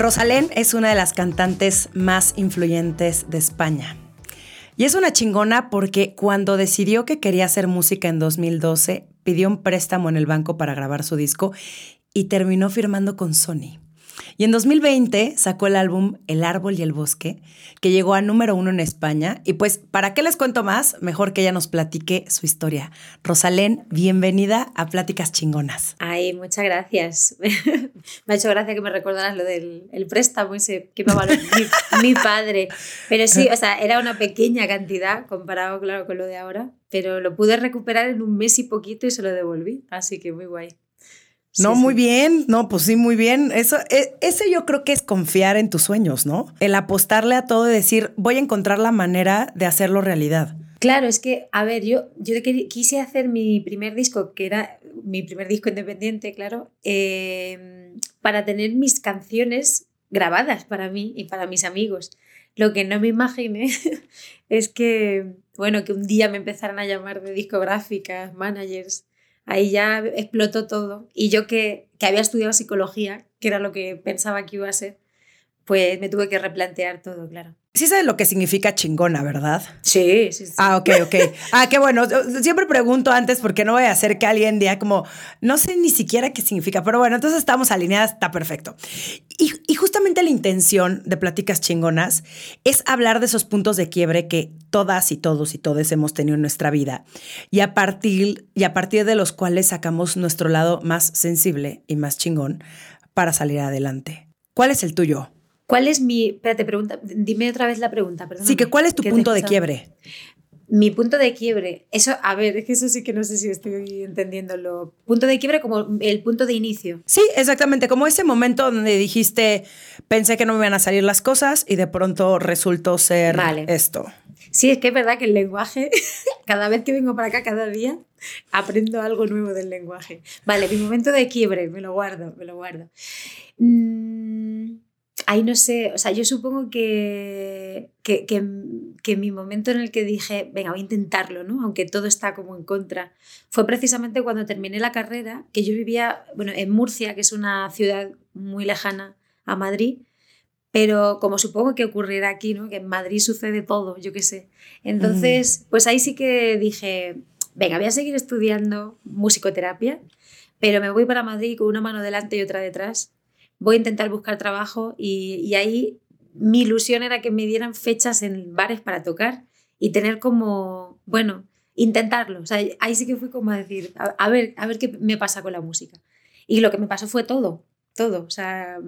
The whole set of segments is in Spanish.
Rosalén es una de las cantantes más influyentes de España. Y es una chingona porque cuando decidió que quería hacer música en 2012, pidió un préstamo en el banco para grabar su disco y terminó firmando con Sony. Y en 2020 sacó el álbum El Árbol y el Bosque, que llegó a número uno en España. Y pues, ¿para qué les cuento más? Mejor que ella nos platique su historia. Rosalén, bienvenida a Pláticas Chingonas. Ay, muchas gracias. me ha hecho gracia que me recordaras lo del el préstamo ese que me valoró mi, mi padre. Pero sí, o sea, era una pequeña cantidad comparado, claro, con lo de ahora. Pero lo pude recuperar en un mes y poquito y se lo devolví. Así que muy guay. No, muy bien. No, pues sí, muy bien. Eso, e, ese yo creo que es confiar en tus sueños, ¿no? El apostarle a todo y decir, voy a encontrar la manera de hacerlo realidad. Claro, es que, a ver, yo, yo quise hacer mi primer disco, que era mi primer disco independiente, claro, em, para tener mis canciones grabadas para mí y para mis amigos. Lo que no me imaginé es que, bueno, que un día me empezaran a llamar de discográficas, managers, ahí ya explotó todo. Y yo que, que había estudiado psicología, que era lo que pensaba que iba a ser, pues me tuve que replantear todo, claro. Sí sabes lo que significa chingona, ¿verdad? Sí, sí, sí. Ah, ok, ok. Ah, qué bueno. Siempre pregunto antes porque no voy a hacer que alguien diga como, no sé ni siquiera qué significa, pero bueno, entonces estamos alineadas, está perfecto. Y, y justamente la intención de Pláticas Chingonas es hablar de esos puntos de quiebre que todas y todos y todes hemos tenido en nuestra vida y a partir, y a partir de los cuales sacamos nuestro lado más sensible y más chingón para salir adelante. ¿Cuál es el tuyo? ¿Cuál es mi. Espérate, pregunta. Dime otra vez la pregunta. Sí, que ¿cuál es tu punto de quiebre? Mi punto de quiebre. Eso, a ver, es que eso sí que no sé si estoy entendiéndolo. Punto de quiebre como el punto de inicio. Sí, exactamente. Como ese momento donde dijiste, pensé que no me iban a salir las cosas y de pronto resultó ser esto. Sí, es que es verdad que el lenguaje, cada vez que vengo para acá, cada día, aprendo algo nuevo del lenguaje. Vale, mi momento de quiebre, me lo guardo, me lo guardo. Mmm ahí no sé, o sea, yo supongo que, que, que, mi momento en el que dije, venga, voy a intentarlo, ¿no? Aunque todo está como en contra, fue precisamente cuando terminé la carrera, que yo vivía, bueno, en Murcia, que es una ciudad muy lejana a Madrid, pero como supongo que ocurrirá aquí, ¿no? Que en Madrid sucede todo, yo qué sé. Entonces, pues ahí sí que dije, venga, voy a seguir estudiando musicoterapia, pero me voy para Madrid con una mano delante y otra detrás voy a intentar buscar trabajo y, ahí mi ilusión era que me dieran fechas en bares para tocar y tener como, bueno, intentarlo. O sea, ahí sí que fui como a decir, a, ver, a ver qué me pasa con la música. Y lo que me pasó fue todo, todo. O sea,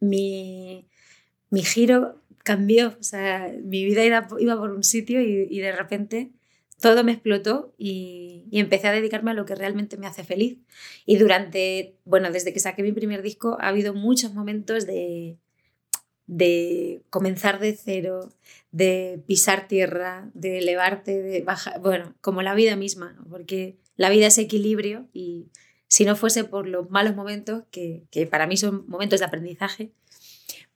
mi, mi giro cambió. O sea, mi vida iba, iba por un sitio y, y de repente todo me explotó y, empecé a dedicarme a lo que realmente me hace feliz. Y durante, bueno, desde que saqué mi primer disco ha habido muchos momentos de, de comenzar de cero, de pisar tierra, de elevarte, de bajar, bueno, como la vida misma, porque la vida es equilibrio y si no fuese por los malos momentos, que, para mí son momentos de aprendizaje,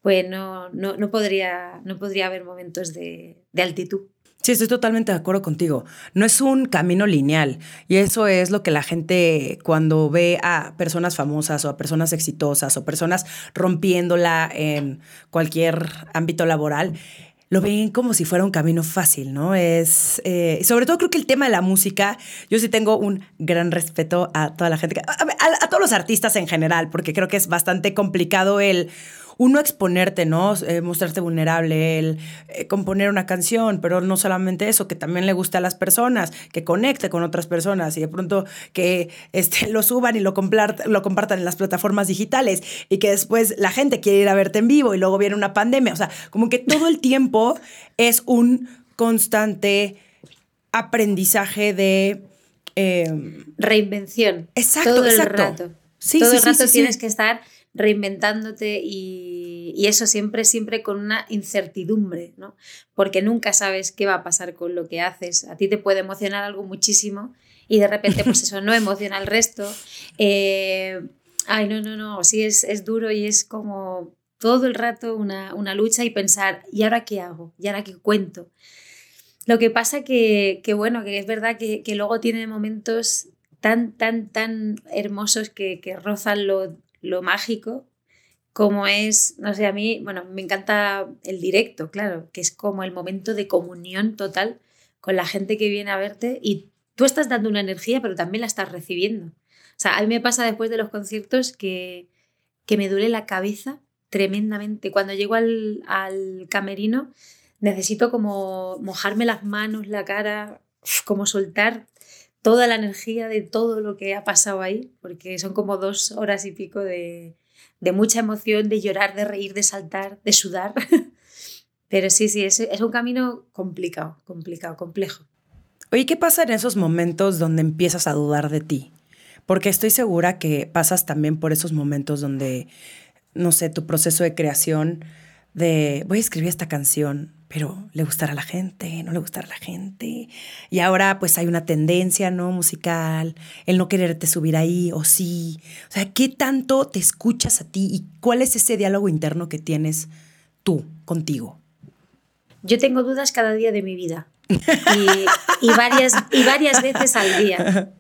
pues no, no, podría, no podría haber momentos de altitud. Sí, estoy totalmente de acuerdo contigo. No es un camino lineal y eso es lo que la gente cuando ve a personas famosas o a personas exitosas o personas rompiéndola en cualquier ámbito laboral, lo ven como si fuera un camino fácil, ¿no? Es, eh, sobre todo creo que el tema de la música, yo sí tengo un gran respeto a toda la gente, a todos los artistas en general, porque creo que es bastante complicado el uno exponerte, ¿no? Eh, mostrarte vulnerable, el eh, componer una canción, pero no solamente eso, que también le guste a las personas, que conecte con otras personas y de pronto que este, lo suban y lo, lo compartan en las plataformas digitales y que después la gente quiere ir a verte en vivo y luego viene una pandemia. O sea, como que todo el tiempo es un constante aprendizaje de... Em, Reinvención. Exacto, todo exacto. El rato. Sí, Todo el rato tienes que estar reinventándote y, y, eso siempre, siempre con una incertidumbre, ¿no? Porque nunca sabes qué va a pasar con lo que haces. A ti te puede emocionar algo muchísimo y de repente pues eso no emociona al resto. Eh, ay, no, no, no, sí es, es duro y es como todo el rato una, una, lucha y pensar, ¿y ahora qué hago? ¿Y ahora qué cuento? Lo que pasa que, que bueno, que es verdad que, que, luego tiene momentos tan, tan, tan hermosos que, que rozan lo, lo mágico, como es, no sé, a mí, bueno, me encanta el directo, claro, que es como el momento de comunión total con la gente que viene a verte y tú estás dando una energía, pero también la estás recibiendo. O sea, a mí me pasa después de los conciertos que, que me duele la cabeza tremendamente. Cuando llego al, al camerino, necesito como mojarme las manos, la cara, como soltar toda la energía de todo lo que ha pasado ahí, porque son como dos horas y pico de, de mucha emoción, de llorar, de reír, de saltar, de sudar. Pero sí, sí, es, un camino complicado, complicado, complejo. Oye, ¿qué pasa en esos momentos donde empiezas a dudar de ti? Porque estoy segura que pasas también por esos momentos donde, no sé, tu proceso de creación de voy a escribir esta canción, pero le gustará a la gente, no le gustará a la gente. Y ahora pues hay una tendencia, ¿no? Musical, el no quererte subir ahí o sí. O sea, ¿qué tanto te escuchas a ti y cuál es ese diálogo interno que tienes tú contigo? Yo tengo dudas cada día de mi vida y, varias, y varias veces al día.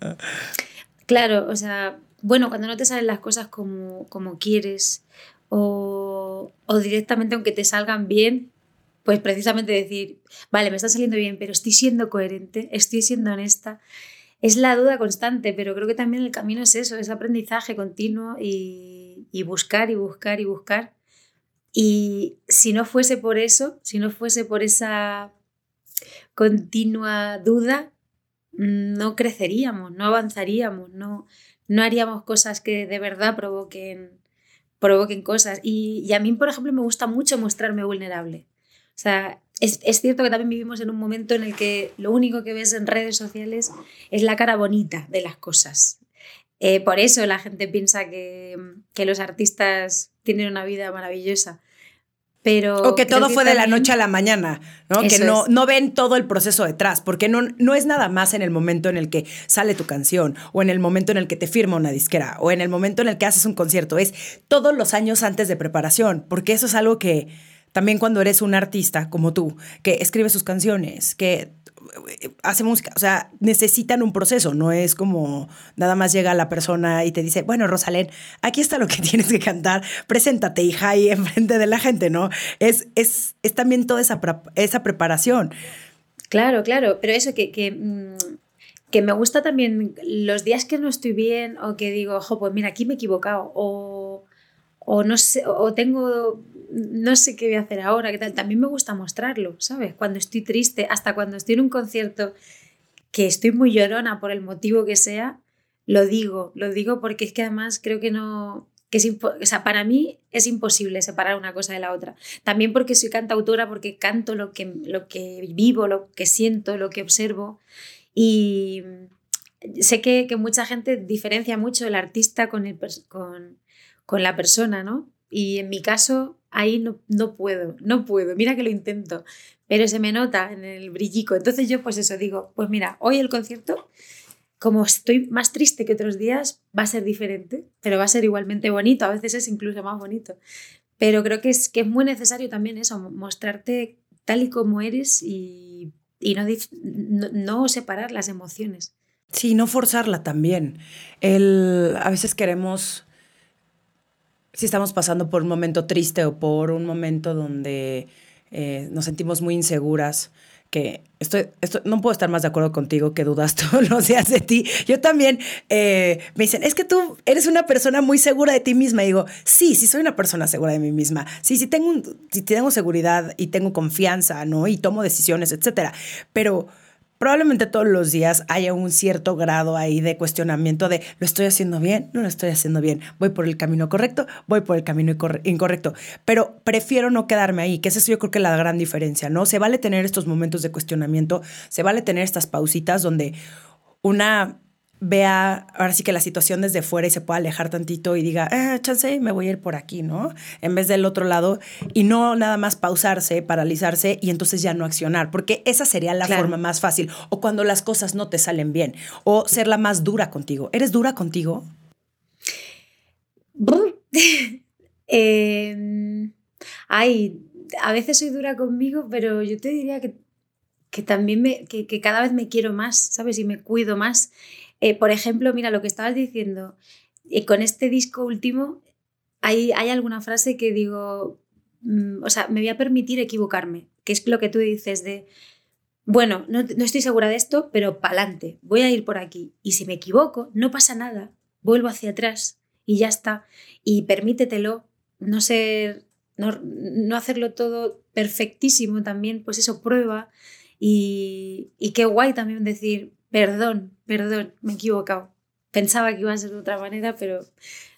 Claro, o sea, bueno, cuando no te salen las cosas como, como quieres o, o directamente aunque te salgan bien, pues precisamente decir, vale, me está saliendo bien, pero estoy siendo coherente, estoy siendo honesta. Es la duda constante, pero creo que también el camino es eso, es aprendizaje continuo y, y buscar y buscar y buscar. Y si no fuese por eso, si no fuese por esa continua duda, no creceríamos, no avanzaríamos, no, no haríamos cosas que de verdad provoquen, provoquen cosas. Y, y, a mí, por ejemplo, me gusta mucho mostrarme vulnerable. O sea, es, es, cierto que también vivimos en un momento en el que lo único que ves en redes sociales es la cara bonita de las cosas. Eh, por eso la gente piensa que, que, los artistas tienen una vida maravillosa. Pero o que todo fue de la noche a la mañana, ¿no? Que no, no ven todo el proceso detrás, porque no, no es nada más en el momento en el que sale tu canción, o en el momento en el que te firma una disquera, o en el momento en el que haces un concierto, es todos los años antes de preparación, porque eso es algo que, también cuando eres un artista como tú, que escribe sus canciones, que eh, hace música, o sea, necesitan un proceso, no es como nada más llega la persona y te dice, bueno, Rosalén, aquí está lo que tienes que cantar, preséntate, hija, ahí enfrente de la gente, ¿no? Es, es, es también toda esa, esa preparación. Claro, claro, pero eso que, que, mm, que, me gusta también los días que no estoy bien o que digo, ojo, pues mira, aquí me he equivocado o, o no sé, o tengo no sé qué voy a hacer ahora, qué tal. También me gusta mostrarlo, ¿sabes? Cuando estoy triste, hasta cuando estoy en un concierto que estoy muy llorona por el motivo que sea, lo digo, lo digo porque es que además creo que no, que es o sea, para mí es imposible separar una cosa de la otra. También porque soy cantautora, porque canto lo que, lo que vivo, lo que siento, lo que observo. Y sé que, que mucha gente diferencia mucho el artista con, el, con, con la persona, ¿no? Y en mi caso, ahí no, no puedo, no puedo, mira que lo intento, pero se me nota en el brillico. Entonces yo pues eso digo, pues mira, hoy el concierto, como estoy más triste que otros días, va a ser diferente, pero va a ser igualmente bonito, a veces es incluso más bonito. Pero creo que es, que es muy necesario también eso, mostrarte tal y como eres y, y no, no, no separar las emociones. Sí, no forzarla también. El, a veces queremos si estamos pasando por un momento triste o por un momento donde eh, nos sentimos muy inseguras, que estoy, no puedo estar más de acuerdo contigo que dudas todos los días de ti. Yo también eh, me dicen, es que tú eres una persona muy segura de ti misma. Y digo, sí, sí soy una persona segura de mí misma. Sí, sí tengo, sí tengo seguridad y tengo confianza, ¿no? Y tomo decisiones, etcétera. Pero probablemente todos los días haya un cierto grado ahí de cuestionamiento de lo estoy haciendo bien, no lo estoy haciendo bien, voy por el camino correcto, voy por el camino incorrecto, pero prefiero no quedarme ahí, que es yo creo que la gran diferencia, ¿no? Se vale tener estos momentos de cuestionamiento, se vale tener estas pausitas donde una vea ahora sí que la situación desde fuera y se pueda alejar tantito y diga, eh, chance, me voy a ir por aquí, ¿no? En vez del otro lado y no nada más pausarse, paralizarse y entonces ya no accionar, porque esa sería la forma más fácil. O cuando las cosas no te salen bien, o ser la más dura contigo. ¿Eres dura contigo? eh, ay, a veces soy dura conmigo, pero yo te diría que, que también me, que, que cada vez me quiero más, ¿sabes? Y me cuido más eh, por ejemplo, mira lo que estabas diciendo, eh, con este disco último hay, hay alguna frase que digo, mm, o sea, me voy a permitir equivocarme, que es lo que tú dices de, bueno, no, estoy segura de esto, pero pa'lante, voy a ir por aquí. Y si me equivoco, no pasa nada, vuelvo hacia atrás y ya está. Y permítetelo, no ser, no, no hacerlo todo perfectísimo también, pues eso, prueba. Y, y qué guay también decir, perdón, perdón, me he equivocado. Pensaba que iba a ser de otra manera, pero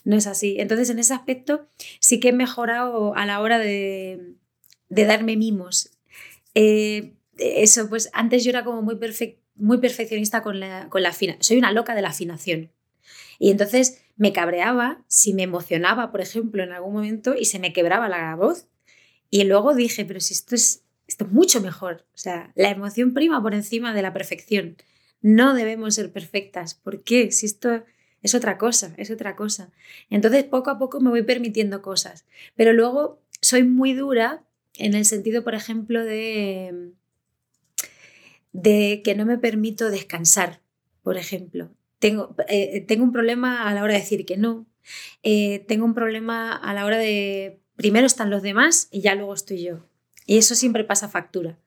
no es así. Entonces, en ese aspecto, sí que he mejorado a la hora de, darme mimos. Eh, eso, pues antes yo era como muy, muy perfeccionista con la, con la Soy una loca de la afinación. Y entonces me cabreaba si me emocionaba, por ejemplo, en algún momento y se me quebraba la voz. Y luego dije, pero si esto es, esto es mucho mejor. O sea, la emoción prima por encima de la perfección. No debemos ser perfectas. ¿Por qué? Si esto es otra cosa, es otra cosa. Entonces, poco a poco me voy permitiendo cosas. Pero luego soy muy dura en el sentido, por ejemplo, de, de que no me permito descansar, por ejemplo. Tengo, eh, tengo un problema a la hora de decir que no. Eh, tengo un problema a la hora de primero están los demás y ya luego estoy yo. Y eso siempre pasa factura.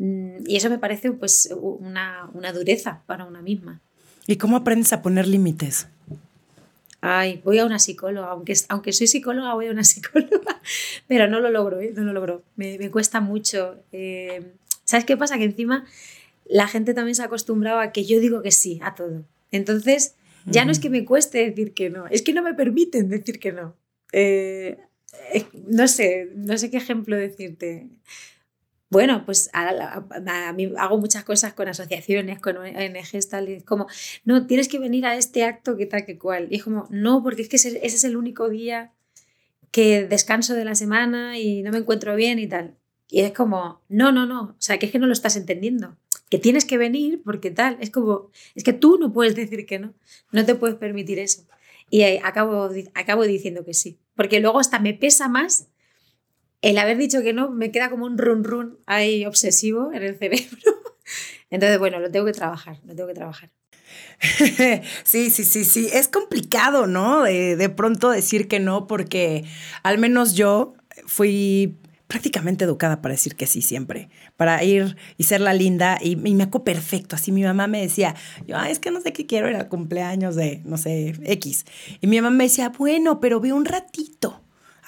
Mm, y eso me parece pues una, dureza para una misma. ¿Y cómo aprendes a poner límites? Ay, voy a una psicóloga, aunque, aunque soy psicóloga, voy a una psicóloga, pero no lo logro, ¿eh? no lo logro, me, cuesta mucho. Eh, ¿Sabes qué pasa? Que encima la gente también se ha acostumbrado a que yo digo que sí a todo. Entonces, ya no es que me cueste decir que no, es que no me permiten decir que no. Eh, no sé, no sé qué ejemplo decirte. Bueno, pues a, mí hago muchas cosas con asociaciones, con ONGs, tal, y es como, no, tienes que venir a este acto que tal que cual. Y es como, no, porque es que ese, es el único día que descanso de la semana y no me encuentro bien y tal. Y es como, no, no, no, o sea, que es que no lo estás entendiendo, que tienes que venir porque tal, es como, es que tú no puedes decir que no, no te puedes permitir eso. Y acabo, acabo diciendo que sí, porque luego hasta me pesa más el haber dicho que no me queda como un run run ahí obsesivo en el cerebro. Entonces, bueno, lo tengo que trabajar, lo tengo que trabajar. Sí, sí, sí, sí. Es complicado, ¿no? De, de, pronto decir que no, porque al menos yo fui prácticamente educada para decir que sí siempre, para ir y ser la linda y, me acuerdo perfecto. Así mi mamá me decía, yo, es que no sé qué quiero, era cumpleaños de, no sé, X. Y mi mamá me decía, bueno, pero ve un ratito.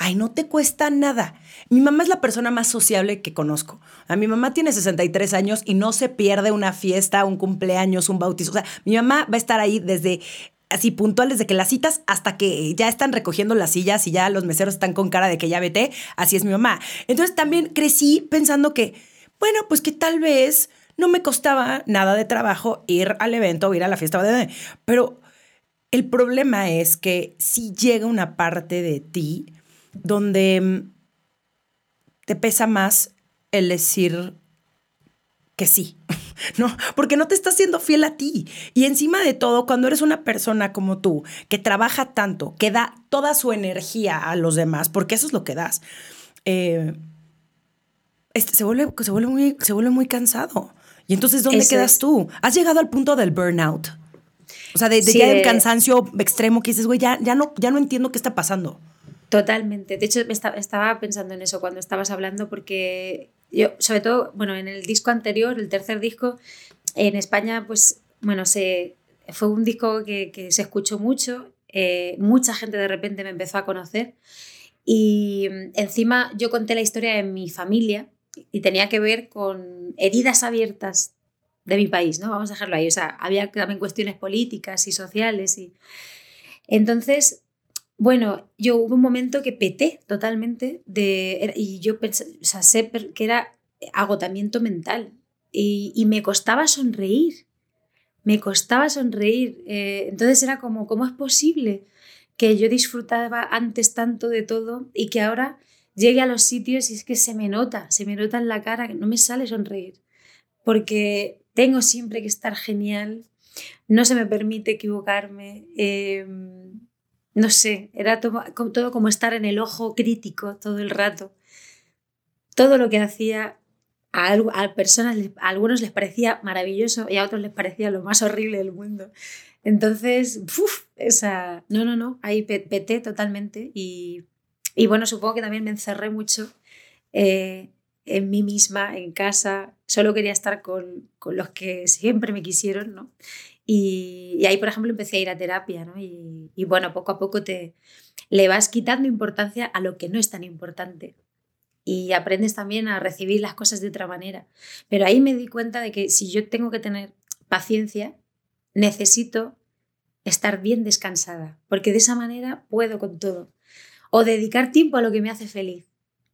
Ay, no te cuesta nada. Mi mamá es la persona más sociable que conozco. A mi mamá tiene 63 años y no se pierde una fiesta, un cumpleaños, un bautizo. O sea, mi mamá va a estar ahí desde así puntual desde que las citas hasta que ya están recogiendo las sillas y ya los meseros están con cara de que ya vete, así es mi mamá. Entonces también crecí pensando que, bueno, pues que tal vez no me costaba nada de trabajo ir al evento o ir a la fiesta de pero el problema es que si llega una parte de ti donde mm, te pesa más el decir que sí, ¿no? Porque no te estás siendo fiel a ti. Y encima de todo, cuando eres una persona como tú, que trabaja tanto, que da toda su energía a los demás, porque eso es lo que das, eh, este, se, vuelve, se, vuelve muy, se vuelve muy cansado. Y entonces, ¿dónde quedas tú? ¿Has llegado al punto del burnout? O sea, de, ya el cansancio extremo que dices, güey, ya, ya, no, ya no entiendo qué está pasando. Totalmente. De hecho, estaba pensando en eso cuando estabas hablando, porque yo, sobre todo, bueno, en el disco anterior, el tercer disco, en España, pues, bueno, se, fue un disco que, se escuchó mucho, eh, mucha gente de repente me empezó a conocer y mm, encima yo conté la historia de mi familia y tenía que ver con heridas abiertas de mi país, ¿no? Vamos a dejarlo ahí. O sea, había también cuestiones políticas y sociales y... Entonces, bueno, yo hubo un momento que peté totalmente de, y yo pensé, o sea, sé que era agotamiento mental y, me costaba sonreír me costaba sonreír. Eh, entonces era como, ¿cómo es posible que yo disfrutaba antes tanto de todo y que ahora llegue a los sitios y es que se me nota, se me nota en la cara que no me sale sonreír? Porque tengo siempre que estar genial, no se me permite equivocarme. Em, no sé, era todo, como estar en el ojo crítico todo el rato. Todo lo que hacía a, personas, a algunos les parecía maravilloso y a otros les parecía lo más horrible del mundo. Entonces, uf, esa, no, no, no, ahí peté totalmente y, y, bueno, supongo que también me encerré mucho eh, en mí misma, en casa, solo quería estar con, con los que siempre me quisieron, ¿no? Y, y, ahí, por ejemplo, empecé a ir a terapia, ¿no? Y, y bueno, poco a poco te le vas quitando importancia a lo que no es tan importante y aprendes también a recibir las cosas de otra manera. Pero ahí me di cuenta de que si yo tengo que tener paciencia, necesito estar bien descansada, porque de esa manera puedo con todo. O dedicar tiempo a lo que me hace feliz.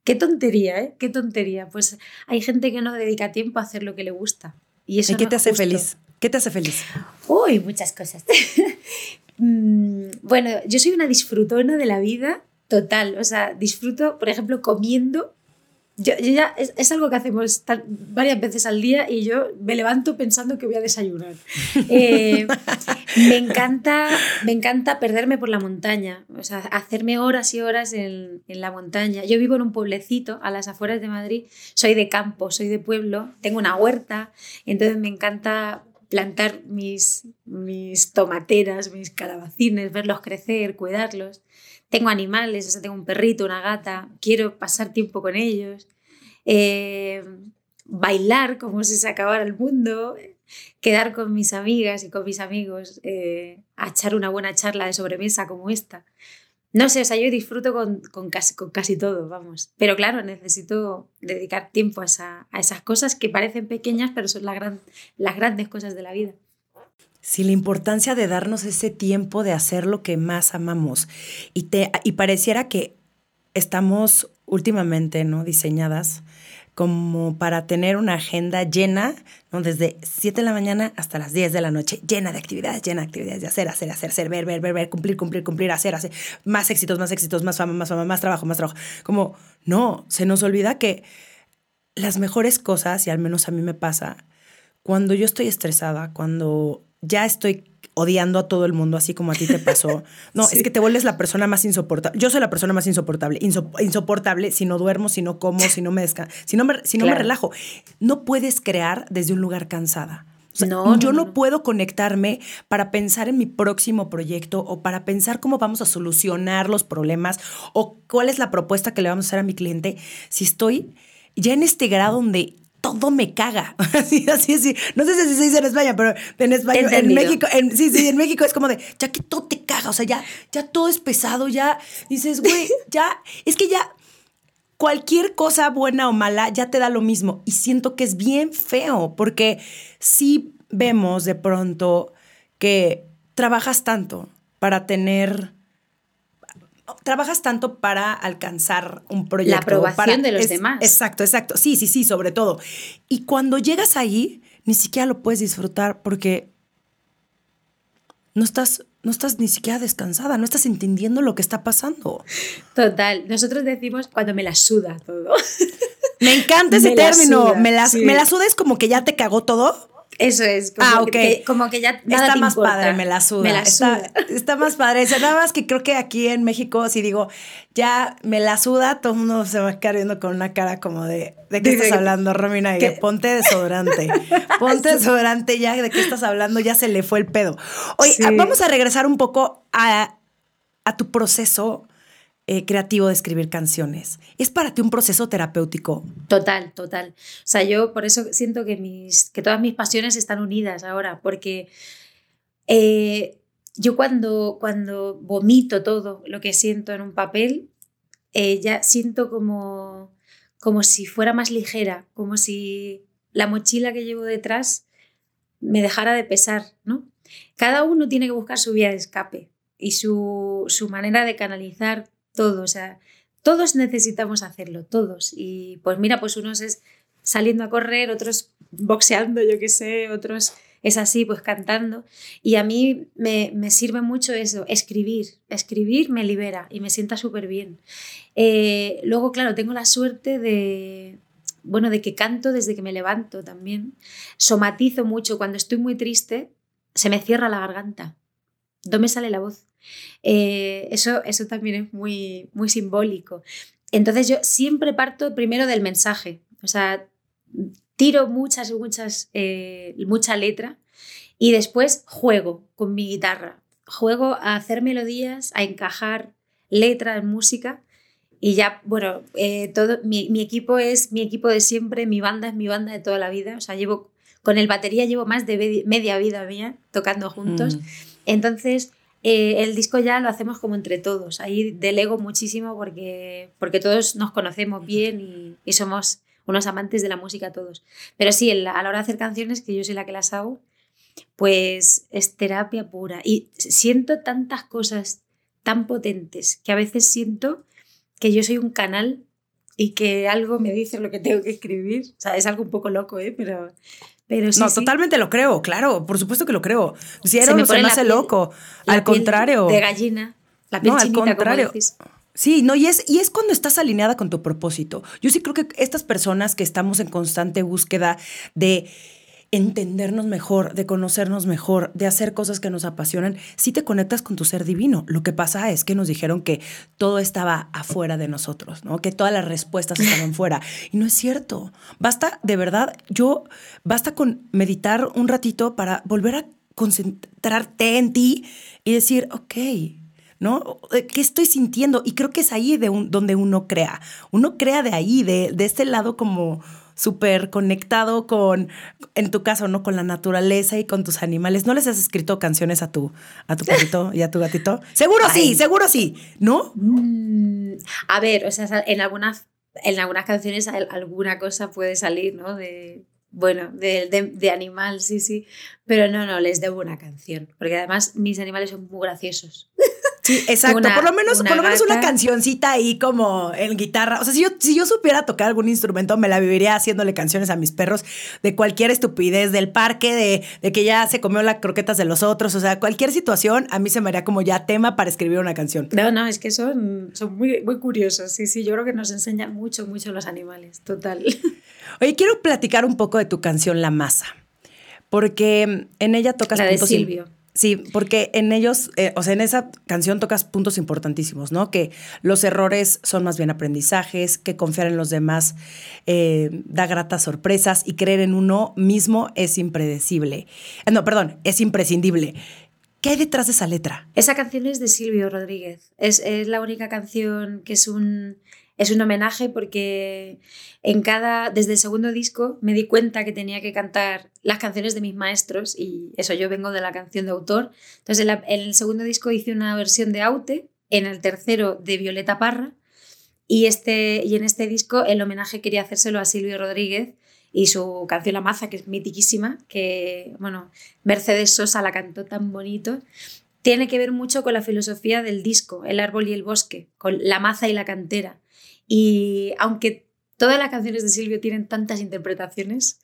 Qué tontería, ¿eh? Qué tontería. Pues hay gente que no dedica tiempo a hacer lo que le gusta. ¿Y, eso qué te hace feliz? ¿Qué te hace feliz? Uy, muchas cosas. Mm, bueno, yo soy una disfrutona de la vida total. O sea, disfruto, por ejemplo, comiendo yo, ya es, algo que hacemos varias veces al día y yo me levanto pensando que voy a desayunar. Eh, me, encanta, me encanta perderme por la montaña, o sea, hacerme horas y horas en, en, la montaña. Yo vivo en un pueblecito a las afueras de Madrid, soy de campo, soy de pueblo, tengo una huerta, entonces me encanta plantar mis, mis tomateras, mis calabacines, verlos crecer, cuidarlos tengo animales, o sea, tengo un perrito, una gata, quiero pasar tiempo con ellos, eh, bailar como si se acabara el mundo, quedar con mis amigas y con mis amigos eh, echar una buena charla de sobremesa como esta. No sé, o sea, yo disfruto con, con, casi, con casi, todo, vamos. Pero claro, necesito dedicar tiempo a, esas cosas que parecen pequeñas, pero son la gran, las grandes cosas de la vida. Sí, la importancia de darnos ese tiempo de hacer lo que más amamos. Y, te, y pareciera que estamos últimamente, ¿no? Diseñadas como para tener una agenda llena, desde 7 de la mañana hasta las 10 de la noche, llena de actividades, llena de actividades, de hacer, hacer, hacer, hacer, ver, ver, ver, ver, cumplir, cumplir, cumplir, hacer, hacer, más éxitos, más éxitos, más fama, más fama, más trabajo, más trabajo. Como, no, se nos olvida que las mejores cosas, y al menos a mí me pasa, cuando yo estoy estresada, cuando ya estoy odiando a todo el mundo, así como a ti te pasó. No, es que te vuelves la persona más insoportable. Yo soy la persona más insoportable. insoportable si no duermo, si no como, si no me descanso, si no me, si no me relajo. No puedes crear desde un lugar cansada. no, yo no, puedo conectarme para pensar en mi próximo proyecto o para pensar cómo vamos a solucionar los problemas o cuál es la propuesta que le vamos a hacer a mi cliente si estoy ya en este grado donde todo me caga. Así, así, así. No sé si se dice en España, pero en España, en México, en, sí, sí, en México es como de, ya que todo te caga, o sea, ya, ya todo es pesado, ya dices, güey, ya, es que ya cualquier cosa buena o mala ya te da lo mismo. Y siento que es bien feo, porque sí vemos de pronto que trabajas tanto para tener trabajas tanto para alcanzar un proyecto. La aprobación de los demás. Exacto, exacto. Sí, sí, sí, sobre todo. Y cuando llegas ahí, ni siquiera lo puedes disfrutar porque no estás, no estás ni siquiera descansada, no estás entendiendo lo que está pasando. Total. Nosotros decimos cuando me la suda todo. Me encanta ese término. me, la, me la suda es como que ya te cagó todo. Eso es. Como ah, ok. Que, como que ya está más padre, me la suda. Me la suda. Está, más padre. nada más que creo que aquí en México, si digo, ya me la suda, todo el mundo se va a quedar viendo con una cara como de, ¿de qué estás hablando, Romina? Y ponte desodorante. Ponte desodorante ya, ¿de qué estás hablando? Ya se le fue el pedo. Oye, vamos a regresar un poco a, a tu proceso eh, creativo de escribir canciones. ¿Es para ti un proceso terapéutico? Total, total. O sea, yo por eso siento que, mis, que todas mis pasiones están unidas ahora, porque eh, yo cuando, cuando vomito todo lo que siento en un papel, eh, ya siento como, como si fuera más ligera, como si la mochila que llevo detrás me dejara de pesar, ¿no? Cada uno tiene que buscar su vía de escape y su, su manera de canalizar todo, o sea, todos necesitamos hacerlo, todos. Y pues mira, pues unos es saliendo a correr, otros boxeando, yo qué sé, otros es así, pues cantando. Y a mí me, sirve mucho eso, escribir. Escribir me libera y me sienta súper bien. Eh, luego, claro, tengo la suerte de, bueno, de que canto desde que me levanto también. Somatizo mucho. Cuando estoy muy triste, se me cierra la garganta. No me sale la voz. Eh, eso, eso también es muy, muy simbólico. Entonces yo siempre parto primero del mensaje. O sea, tiro muchas, muchas, eh, mucha letra y después juego con mi guitarra. Juego a hacer melodías, a encajar letra en música y ya, bueno, eh, todo, mi, equipo es mi equipo de siempre, mi banda es mi banda de toda la vida. O sea, llevo, con el batería llevo más de media vida mía tocando juntos. Mm. Entonces, eh, el disco ya lo hacemos como entre todos. Ahí delego muchísimo porque, porque todos nos conocemos bien y, y somos unos amantes de la música todos. Pero sí, a la hora de hacer canciones, que yo soy la que las hago, pues es terapia pura. Y siento tantas cosas tan potentes que a veces siento que yo soy un canal y que algo me dice lo que tengo que escribir. O sea, es algo un poco loco, ¿eh? Pero, pero sí, no, totalmente lo creo, claro, por supuesto que lo creo. Si era, se me, se me hace loco. Al contrario. De gallina. La piel no, al contrario. Sí, no, y es, y es cuando estás alineada con tu propósito. Yo sí creo que estas personas que estamos en constante búsqueda de entendernos mejor, de conocernos mejor, de hacer cosas que nos apasionan, sí te conectas con tu ser divino. Lo que pasa es que nos dijeron que todo estaba afuera de nosotros, ¿no? Que todas las respuestas estaban fuera. Y no es cierto. Basta, de verdad, yo, basta con meditar un ratito para volver a concentrarte en ti y decir, ok, ¿no? Eh, ¿Qué estoy sintiendo? Y creo que es ahí de donde uno crea. Uno crea de ahí, de, de este lado como súper conectado con, en tu caso, ¿no? Con la naturaleza y con tus animales. ¿No les has escrito canciones a tu, a tu perrito y a tu gatito? Seguro sí, seguro sí, ¿no? Mm, a ver, o sea, en algunas, en algunas canciones alguna cosa puede salir, ¿no? De, bueno, de, de, animal, sí, sí. Pero no, no, les debo una canción. Porque además mis animales son muy graciosos. Sí, exacto. por lo menos, por lo menos una cancioncita ahí como en guitarra. O sea, si yo, si yo supiera tocar algún instrumento, me la viviría haciéndole canciones a mis perros de cualquier estupidez, del parque, de, de que ya se comió las croquetas de los otros. O sea, cualquier situación, a mí se me haría como ya tema para escribir una canción. No, no, es que son, son muy, muy curiosos. Sí, sí, yo creo que nos enseñan mucho, mucho los animales. Total. Oye, quiero platicar un poco de tu canción La Masa. Porque en ella tocas la de Silvio. Sí, porque en ellos, eh, o sea, en esa canción tocas puntos importantísimos, ¿no? Que los errores son más bien aprendizajes, que confiar en los demás eh, da gratas sorpresas y creer en uno mismo es impredecible. Eh, no, perdón, es imprescindible. ¿Qué hay detrás de esa letra? Esa canción es de Silvio Rodríguez. Es, es la única canción que es un es un homenaje porque en cada, desde el segundo disco me di cuenta que tenía que cantar las canciones de mis maestros y eso yo vengo de la canción de autor. Entonces en, el segundo disco hice una versión de Aute, en el tercero de Violeta Parra y, este, y en este disco el homenaje quería hacérselo a Silvio Rodríguez y su canción La Maza, que es mitiquísima, que, bueno, Mercedes Sosa la cantó tan bonito tiene que ver mucho con la filosofía del disco, el árbol y el bosque, con la maza y la cantera. Y aunque todas las canciones de Silvio tienen tantas interpretaciones,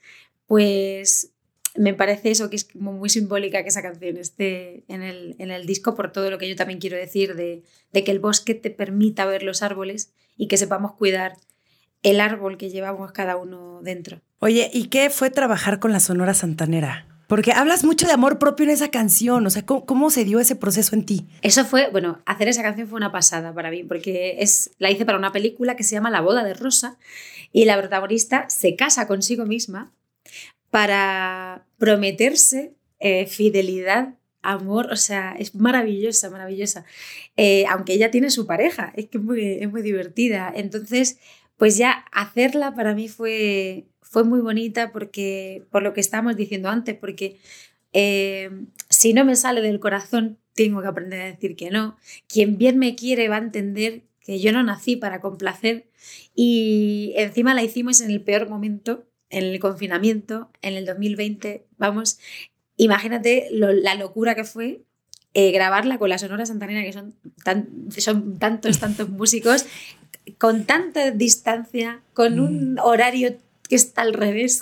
pues me parece eso que es muy simbólica que esa canción esté en el, en el disco por todo lo que yo también quiero decir de, de, que el bosque te permita ver los árboles y que sepamos cuidar el árbol que llevamos cada uno dentro. Oye, ¿y qué fue trabajar con la Sonora Santanera? Porque hablas mucho de amor propio en esa canción, o sea, ¿cómo, se dio ese proceso en ti? Eso fue, bueno, hacer esa canción fue una pasada para mí, porque es, la hice para una película que se llama La boda de Rosa y la protagonista se casa consigo misma para prometerse eh, fidelidad, amor, o sea, es maravillosa, maravillosa. Eh, aunque ella tiene su pareja, es que es muy divertida. Entonces, pues ya hacerla para mí fue, fue muy bonita porque, por lo que estábamos diciendo antes, porque eh, si no me sale del corazón, tengo que aprender a decir que no. Quien bien me quiere va a entender que yo no nací para complacer y encima la hicimos en el peor momento, en el confinamiento, en el 2020. Vamos, imagínate la locura que fue eh, grabarla con la Sonora Santanera, que son, son tantos, tantos músicos, con tanta distancia, con un horario que está al revés.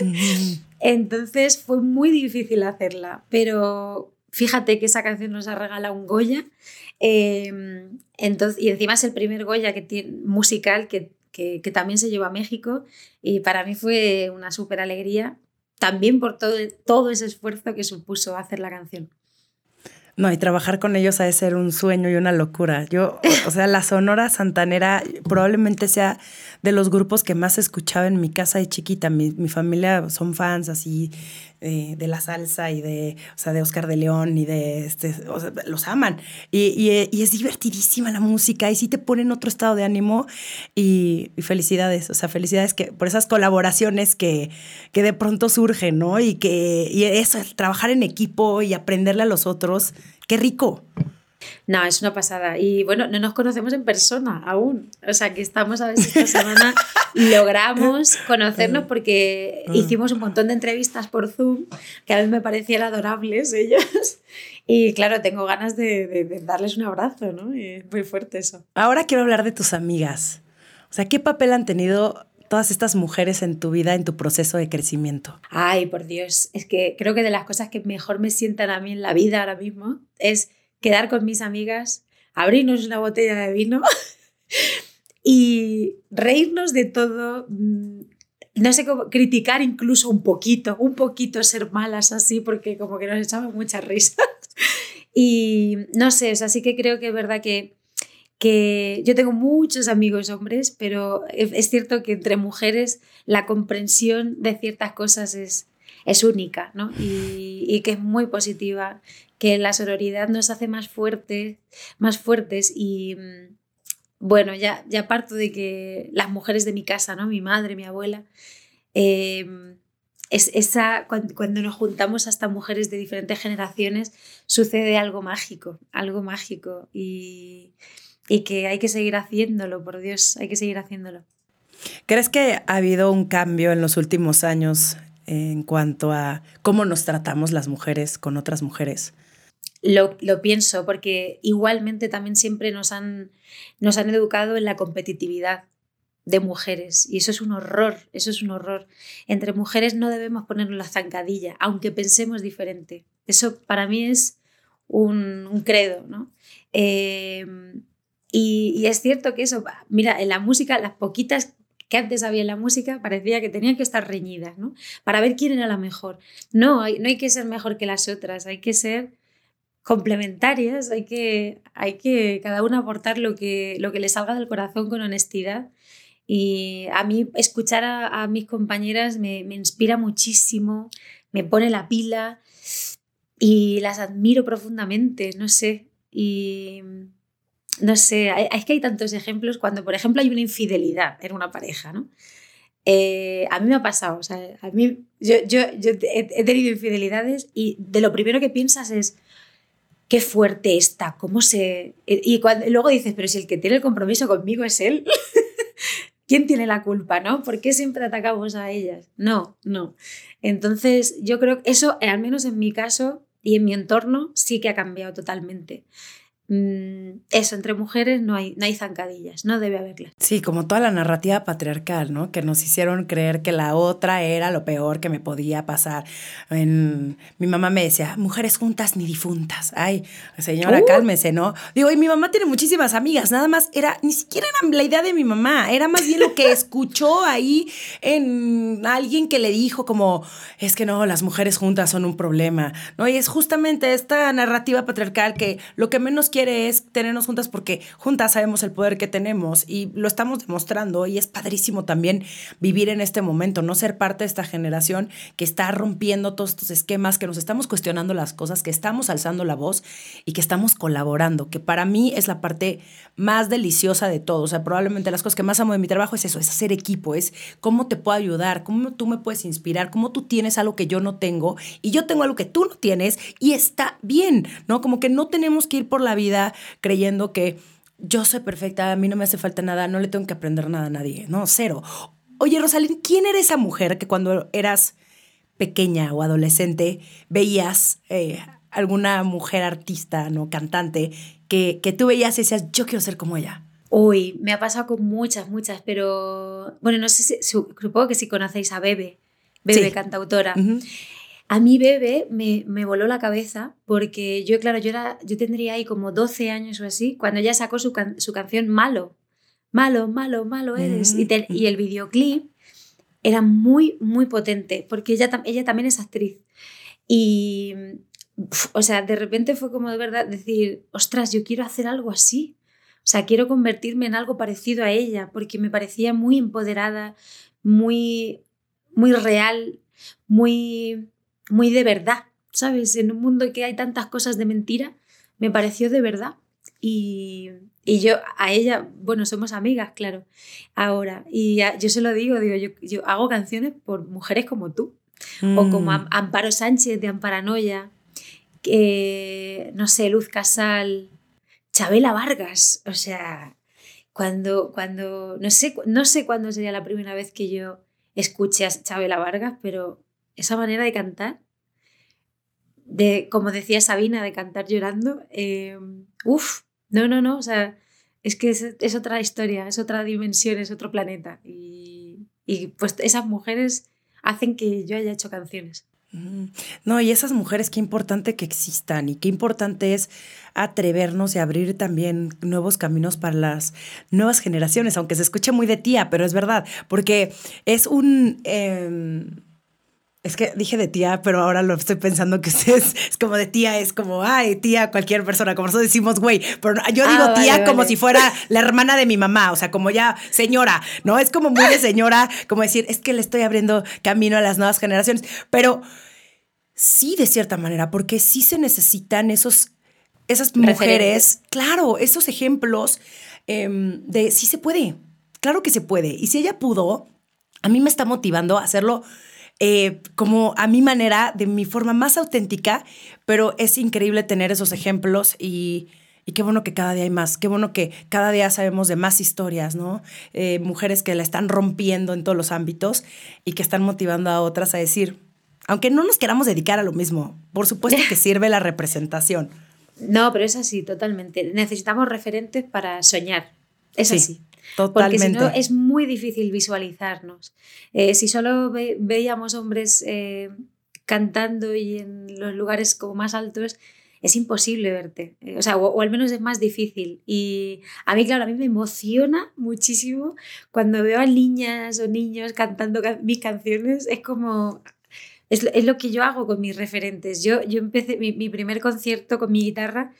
Entonces fue muy difícil hacerla, pero fíjate que esa canción nos ha regalado un Goya. Em, entonces, y encima es el primer Goya que tiene, musical que, que, también se llevó a México y para mí fue una súper alegría, también por todo, todo ese esfuerzo que supuso hacer la canción. No, y trabajar con ellos ha de ser un sueño y una locura. Yo, o sea, la Sonora Santanera probablemente sea de los grupos que más escuchaba en mi casa de chiquita. Mi, mi familia son fans así eh, de la salsa y de, o sea, de Oscar de León y de, este, o sea, los aman. Y, y, es divertidísima la música y sí te pone en otro estado de ánimo y, felicidades, o sea, felicidades que, por esas colaboraciones que, que de pronto surgen, ¿no? Y que, y eso, trabajar en equipo y aprenderle a los otros, qué rico. No, es una pasada. Y bueno, no nos conocemos en persona aún. O sea, que estamos a ver si esta semana logramos conocernos porque hicimos un montón de entrevistas por Zoom que a mí me parecían adorables ellos. Y claro, tengo ganas de, darles un abrazo, ¿no? Y muy fuerte eso. Ahora quiero hablar de tus amigas. O sea, ¿qué papel han tenido todas estas mujeres en tu vida, en tu proceso de crecimiento? Ay, por Dios, es que creo que de las cosas que mejor me sientan a mí en la vida ahora mismo es quedar con mis amigas, abrirnos una botella de vino y reírnos de todo, mm, no sé cómo, criticar incluso un poquito, un poquito ser malas así, porque como que nos echamos muchas risas. y no sé, así que creo que es verdad que, que yo tengo muchos amigos hombres, pero es, cierto que entre mujeres la comprensión de ciertas cosas es, es única, ¿no? Y, que es muy positiva que la sororidad nos hace más fuertes, más fuertes y mm, bueno, ya, ya parto de que las mujeres de mi casa, ¿no? mi madre, mi abuela, em, es esa, cuando, nos juntamos hasta mujeres de diferentes generaciones, sucede algo mágico, algo mágico y, y que hay que seguir haciéndolo, por Dios, hay que seguir haciéndolo. ¿Crees que ha habido un cambio en los últimos años en cuanto a cómo nos tratamos las mujeres con otras mujeres? Lo, pienso porque igualmente también siempre nos han, nos han educado en la competitividad de mujeres y eso es un horror, eso es un horror. Entre mujeres no debemos ponernos la zancadilla, aunque pensemos diferente. Eso para mí es un, credo, ¿no? Em, y, y, es cierto que eso, mira, en la música, las poquitas que antes había en la música parecía que tenían que estar reñidas, ¿no? Para ver quién era la mejor. No, hay, no hay que ser mejor que las otras, hay que ser complementarias, hay que, hay que cada una aportar lo que, lo que le salga del corazón con honestidad. Y a mí escuchar a, mis compañeras me, inspira muchísimo, me pone la pila y las admiro profundamente, no sé. Y no sé, es que hay tantos ejemplos cuando, por ejemplo, hay una infidelidad en una pareja, ¿no? Eh, a mí me ha pasado, o sea, a mí, yo, yo, yo he tenido infidelidades y de lo primero que piensas es, qué fuerte está, cómo se... Y cuando, luego dices, pero si el que tiene el compromiso conmigo es él, ¿quién tiene la culpa, no? ¿Por qué siempre atacamos a ellas? No, no. Entonces, yo creo que eso, al menos en mi caso y en mi entorno, sí que ha cambiado totalmente. Mm, eso, entre mujeres no hay, no hay zancadillas, no debe haberlas. Sí, como toda la narrativa patriarcal, ¿no? Que nos hicieron creer que la otra era lo peor que me podía pasar. En, mi mamá me decía, mujeres juntas ni difuntas. Ay, señora, uh. cálmese, ¿no? Digo, y mi mamá tiene muchísimas amigas, nada más era, ni siquiera era la idea de mi mamá, era más bien lo que escuchó ahí en alguien que le dijo como, es que no, las mujeres juntas son un problema, ¿no? Y es justamente esta narrativa patriarcal que lo que menos quiere es tenernos juntas porque juntas sabemos el poder que tenemos y lo estamos demostrando y es padrísimo también vivir en este momento, no ser parte de esta generación que está rompiendo todos estos esquemas, que nos estamos cuestionando las cosas, que estamos alzando la voz y que estamos colaborando, que para mí es la parte más deliciosa de todo. O sea, probablemente las cosas que más amo de mi trabajo es eso, es hacer equipo, es cómo te puedo ayudar, cómo tú me puedes inspirar, cómo tú tienes algo que yo no tengo y yo tengo algo que tú no tienes y está bien, ¿no? Como que no tenemos que ir por la vida creyendo que yo soy perfecta, a mí no me hace falta nada, no le tengo que aprender nada a nadie, no, cero. Oye, Rosalind, ¿quién era esa mujer que cuando eras pequeña o adolescente veías eh, alguna mujer artista, no cantante, que, que tú veías y decías, yo quiero ser como ella? Uy, me ha pasado con muchas, muchas, pero bueno, no sé si, supongo que si conocéis a Bebe, Bebe, cantautora. A mí Bebe me, me, voló la cabeza porque yo, claro, yo, era, yo tendría ahí como 12 años o así, cuando ella sacó su, su canción Malo. Malo, malo, malo eres. y, y, el videoclip era muy, muy potente, porque ella, ella también es actriz. Y, o sea, de repente fue como de verdad decir, ostras, yo quiero hacer algo así. O sea, quiero convertirme en algo parecido a ella, porque me parecía muy empoderada, muy, muy real, muy, muy de verdad, ¿sabes? En un mundo en que hay tantas cosas de mentira, me pareció de verdad. Y, y yo a ella, bueno, somos amigas, claro, ahora. Y yo se lo digo, digo, yo, yo hago canciones por mujeres como tú, o como mm. Amparo Sánchez de Amparanoia, que, no sé, Luz Casal, Chabela Vargas, o sea, cuando, cuando, no sé, no sé cuándo sería la primera vez que yo escuché a Chabela Vargas, pero esa manera de cantar, de, como decía Sabina, de cantar llorando, eh, uff, no, no, no, o sea, es que es, otra historia, es otra dimensión, es otro planeta. Y, y pues esas mujeres hacen que yo haya hecho canciones. No, y esas mujeres, qué importante que existan y qué importante es atrevernos y abrir también nuevos caminos para las nuevas generaciones, aunque se escuche muy de tía, pero es verdad, porque es un... Em, es que dije de tía, pero ahora lo estoy pensando que es, es como de tía, es como, ay, tía, cualquier persona, como nosotros decimos, güey, pero yo digo ah, tía como si fuera la hermana de mi mamá, o sea, como ya señora, ¿no? Es como muy de señora, como decir, es que le estoy abriendo camino a las nuevas generaciones, pero sí, de cierta manera, porque sí se necesitan esos, esas mujeres, claro, esos ejemplos em, de sí se puede, claro que se puede, y si ella pudo, a mí me está motivando a hacerlo eh, como a mi manera, de mi forma más auténtica, pero es increíble tener esos ejemplos y, qué bueno que cada día hay más, qué bueno que cada día sabemos de más historias, ¿no? Eh, mujeres que la están rompiendo en todos los ámbitos y que están motivando a otras a decir, aunque no nos queramos dedicar a lo mismo, por supuesto que sirve la representación. No, pero es así, totalmente. Necesitamos referentes para soñar. Es así. Totalmente. Porque si no es muy difícil visualizarnos. Eh, si solo veíamos hombres eh, cantando y en los lugares como más altos, es imposible verte. Eh, o sea, o, al menos es más difícil. Y a mí, claro, a mí me emociona muchísimo cuando veo a niñas o niños cantando mis canciones. Es como... Es, es, lo que yo hago con mis referentes. Yo, yo empecé mi, mi primer concierto con mi guitarra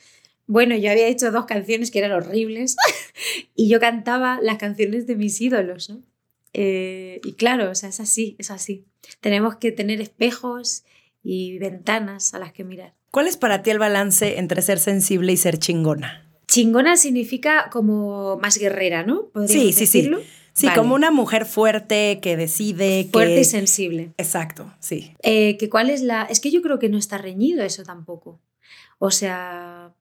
bueno, yo había hecho dos canciones que eran horribles y yo cantaba las canciones de mis ídolos, ¿no? Eh, y claro, o sea, es así, es así. Tenemos que tener espejos y ventanas a las que mirar. ¿Cuál es para ti el balance entre ser sensible y ser chingona? Chingona significa como más guerrera, ¿no? Sí, sí, sí. Sí, como una mujer fuerte que decide. Fuerte y sensible. Exacto, sí. Eh, que cuál es la. Es que yo creo que no está reñido eso tampoco. O sea,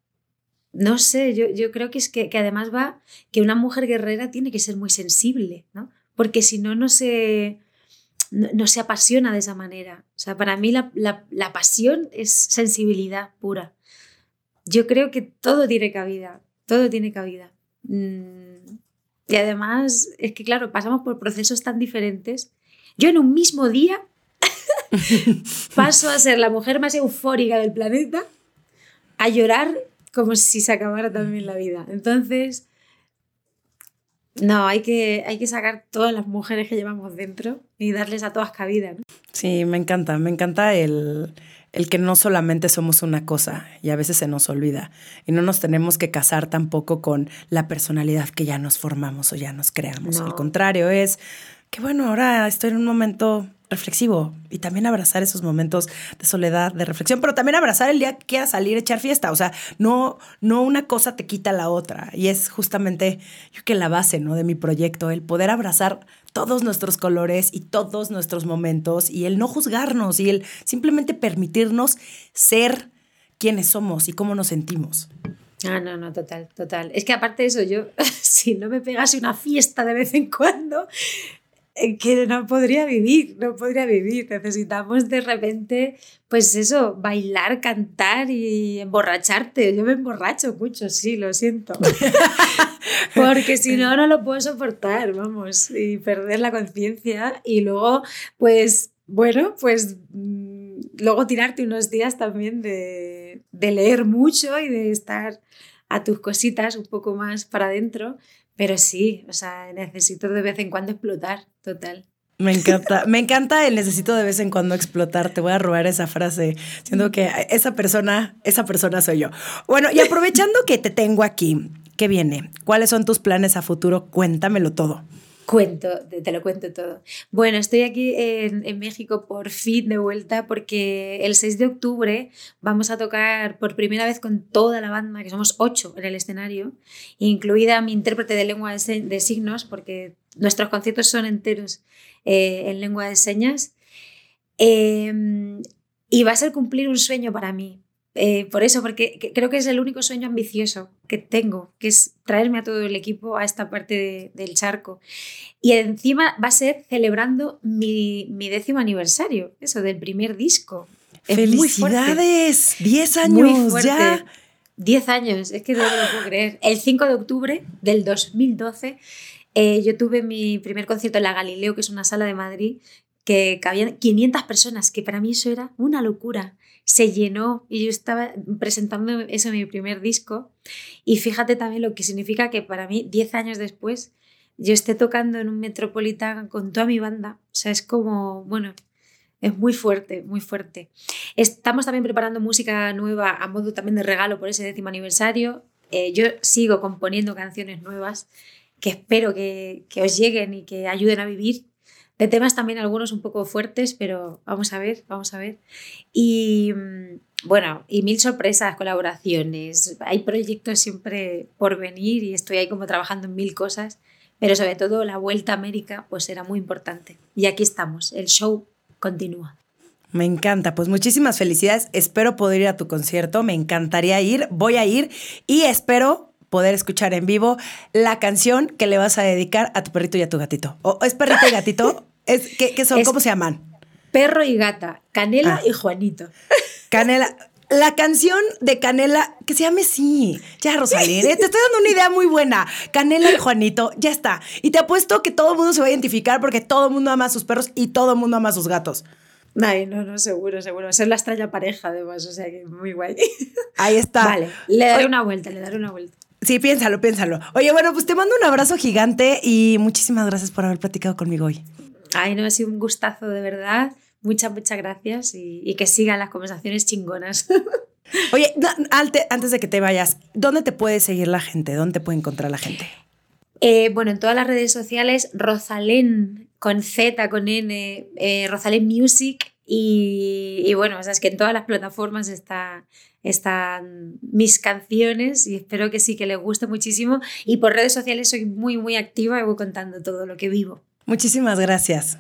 no sé, yo, yo creo que es que, además va que una mujer guerrera tiene que ser muy sensible, ¿no? Porque si no, no se, no, se apasiona de esa manera. O sea, para mí la, la, pasión es sensibilidad pura. Yo creo que todo tiene cabida, todo tiene cabida. Mm, y además, es que claro, pasamos por procesos tan diferentes. Yo en un mismo día paso a ser la mujer más eufórica del planeta, a llorar como si se acabara también la vida. Entonces, no, hay que, hay que sacar todas las mujeres que llevamos dentro y darles a todas cabida. Sí, me encanta, me encanta el, el que no solamente somos una cosa y a veces se nos olvida y no nos tenemos que casar tampoco con la personalidad que ya nos formamos o ya nos creamos. Al contrario, es que bueno, ahora estoy en un momento reflexivo y también abrazar esos momentos de soledad, de reflexión, pero también abrazar el día que quieras salir, echar fiesta. O sea, no, no una cosa te quita la otra. Y es justamente, yo que la base ¿no? de mi proyecto, el poder abrazar todos nuestros colores y todos nuestros momentos y el no juzgarnos y el simplemente permitirnos ser quienes somos y cómo nos sentimos. Ah, no, no, total, total. Es que aparte de eso, yo, si no me pegase una fiesta de vez en cuando, que no podría vivir, no podría vivir. Necesitamos de repente, pues eso, bailar, cantar y emborracharte. Yo me emborracho mucho, sí, lo siento. Porque si no, no lo puedo soportar, vamos, y perder la conciencia. Y luego, pues bueno, pues mm, luego tirarte unos días también de, de leer mucho y de estar a tus cositas un poco más para adentro. Pero sí, o sea, necesito de vez en cuando explotar, total. Me encanta, me encanta el necesito de vez en cuando explotar. Te voy a robar esa frase, siendo que esa persona, esa persona soy yo. Bueno, y aprovechando que te tengo aquí, ¿qué viene? ¿Cuáles son tus planes a futuro? Cuéntamelo todo. Cuento, te lo cuento todo. Bueno, estoy aquí en, México por fin de vuelta porque el 6 de octubre vamos a tocar por primera vez con toda la banda, que somos ocho en el escenario, incluida mi intérprete de lengua de, signos, porque nuestros conciertos son enteros eh, en lengua de señas. Eh, y va a ser cumplir un sueño para mí, eh, por eso, porque creo que es el único sueño ambicioso que tengo, que es traerme a todo el equipo a esta parte del charco. Y encima va a ser celebrando mi, mi décimo aniversario, eso, del primer disco. ¡Felicidades! ¡Diez años ya! Diez años, es que no lo puedo creer. El 5 de octubre del 2012 eh, yo tuve mi primer concierto en la Galileo, que es una sala de Madrid, que cabían 500 personas, que para mí eso era una locura se llenó y yo estaba presentando eso mi primer disco. Y fíjate también lo que significa que para mí, 10 años después, yo esté tocando en un Metropolitan con toda mi banda. O sea, es como, bueno, es muy fuerte, muy fuerte. Estamos también preparando música nueva a modo también de regalo por ese décimo aniversario. Eh, yo sigo componiendo canciones nuevas que espero que os lleguen y que ayuden a vivir de temas también algunos un poco fuertes, pero vamos a ver, vamos a ver. Y mm, bueno, y mil sorpresas, colaboraciones. Hay proyectos siempre por venir y estoy ahí como trabajando en mil cosas, pero sobre todo la vuelta a América pues era muy importante. Y aquí estamos, el show continúa. Me encanta, pues muchísimas felicidades. Espero poder ir a tu concierto, me encantaría ir, voy a ir y espero poder escuchar en vivo la canción que le vas a dedicar a tu perrito y a tu gatito. ¿O es perrito y gatito? Es, ¿qué, son? ¿Cómo se llaman? Perro y gata, Canela ah. y Juanito. Canela. La canción de Canela, que se llame sí. Ya, Rosalía, ¿eh? te estoy dando una idea muy buena. Canela y Juanito, ya está. Y te apuesto que todo el mundo se va a identificar porque todo el mundo ama a sus perros y todo el mundo ama a sus gatos. Ay, no, no, seguro, seguro. Ser la estrella pareja, además, o sea que muy guay. Ahí está. Vale, le daré una vuelta, le daré una vuelta. Sí, piénsalo, piénsalo. Oye, bueno, pues te mando un abrazo gigante y muchísimas gracias por haber platicado conmigo hoy. Ay, no, ha sido un gustazo de verdad. Muchas, muchas gracias y, que sigan las conversaciones chingonas. Oye, antes de que te vayas, ¿dónde te puede seguir la gente? ¿Dónde te puede encontrar la gente? Eh, bueno, en todas las redes sociales, Rosalén con Z, con N, eh, Rosalén Music y, bueno, o sea, es que en todas las plataformas está, están mis canciones y espero que sí, que les guste muchísimo. Y por redes sociales soy muy, muy activa y voy contando todo lo que vivo. Muchísimas gracias.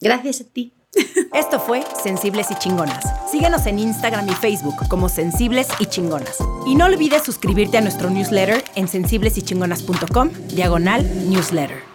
Gracias a ti. Esto fue Sensibles y Chingonas. Síguenos en Instagram y Facebook como Sensibles y Chingonas. Y no olvides suscribirte a nuestro newsletter en sensiblesychingonas.com, diagonal newsletter.